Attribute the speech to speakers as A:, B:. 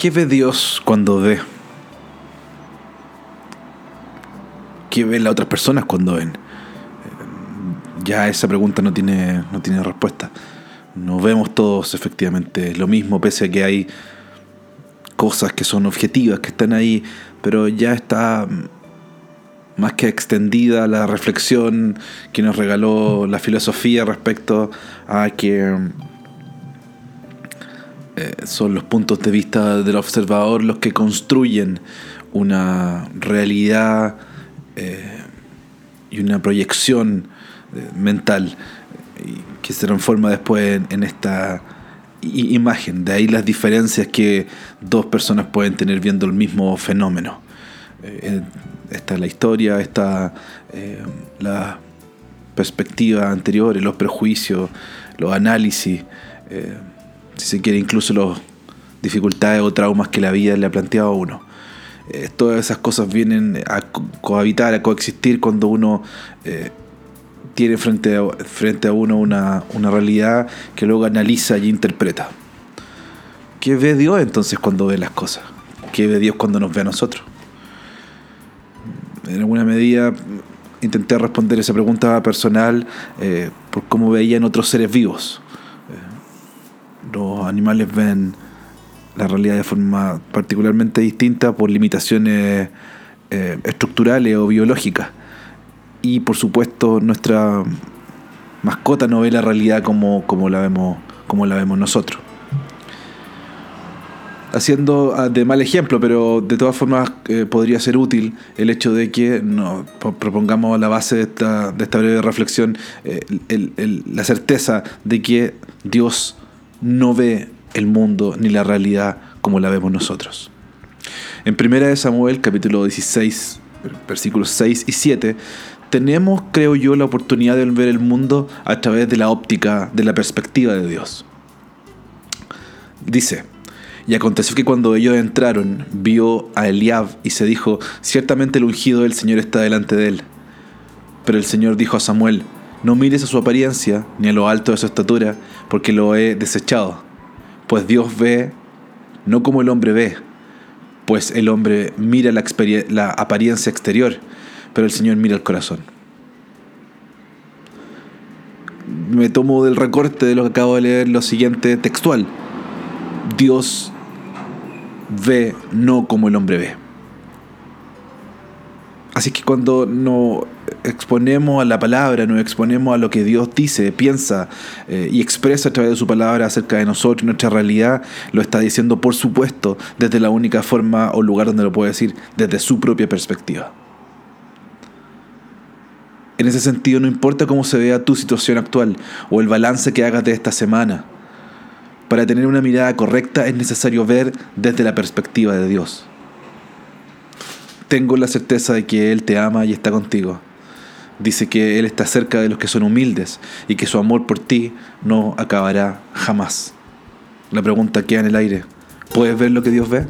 A: ¿Qué ve Dios cuando ve? ¿Qué ven las otras personas cuando ven? Ya esa pregunta no tiene, no tiene respuesta. No vemos todos efectivamente lo mismo, pese a que hay cosas que son objetivas, que están ahí, pero ya está más que extendida la reflexión que nos regaló la filosofía respecto a que eh, son los puntos de vista del observador los que construyen una realidad eh, y una proyección eh, mental que se transforma después en, esta imagen. De ahí las diferencias que dos personas pueden tener viendo el mismo fenómeno. Esta es la historia, está eh, la perspectiva anterior, los prejuicios, los análisis, eh, si se quiere incluso las dificultades o traumas que la vida le ha planteado a uno. Eh, todas esas cosas vienen a cohabitar, a coexistir cuando uno tiene frente a, frente a uno una, una realidad que luego analiza y interpreta. ¿Qué ve Dios entonces cuando ve las cosas? ¿Qué ve Dios cuando nos ve a nosotros? en alguna medida intenté responder esa pregunta personal eh, por cómo veían otros seres vivos. Los animales ven la realidad de forma particularmente distinta por limitaciones eh, estructurales o biológicas. Y por supuesto nuestra mascota no ve la realidad como, como, la, vemos, como la vemos nosotros haciendo ah, de mal ejemplo, pero de todas formas eh, podría ser útil el hecho de que nos propongamos la base de esta, de esta breve reflexión eh, la certeza de que Dios no ve el mundo ni la realidad como la vemos nosotros. En 1 Samuel capítulo 16, versículos 6 y 7, tenemos, creo yo, la oportunidad de ver el mundo a través de la óptica, de la perspectiva de Dios. Dice, y aconteció que cuando ellos entraron, vio a Eliab y se dijo, ciertamente el ungido del Señor está delante de él. Pero el Señor dijo a Samuel, no mires a su apariencia ni a lo alto de su estatura, porque lo he desechado. Pues Dios ve no como el hombre ve, pues el hombre mira la, apariencia exterior, pero el Señor mira el corazón. Me tomo del recorte de lo que acabo de leer lo siguiente textual. Dios ve no como el hombre ve. Así que cuando nos exponemos a la palabra, nos exponemos a lo que Dios dice, piensa eh, y expresa a través de su palabra acerca de nosotros, nuestra realidad, lo está diciendo por supuesto desde la única forma o lugar donde lo puede decir, desde su propia perspectiva. En ese sentido, no importa cómo se vea tu situación actual o el balance que hagas de esta semana, para tener una mirada correcta es necesario ver desde la perspectiva de Dios. Tengo la certeza de que Él te ama y está contigo. Dice que Él está cerca de los que son humildes y que su amor por ti no acabará jamás. La pregunta queda en el aire. ¿Puedes ver lo que Dios ve?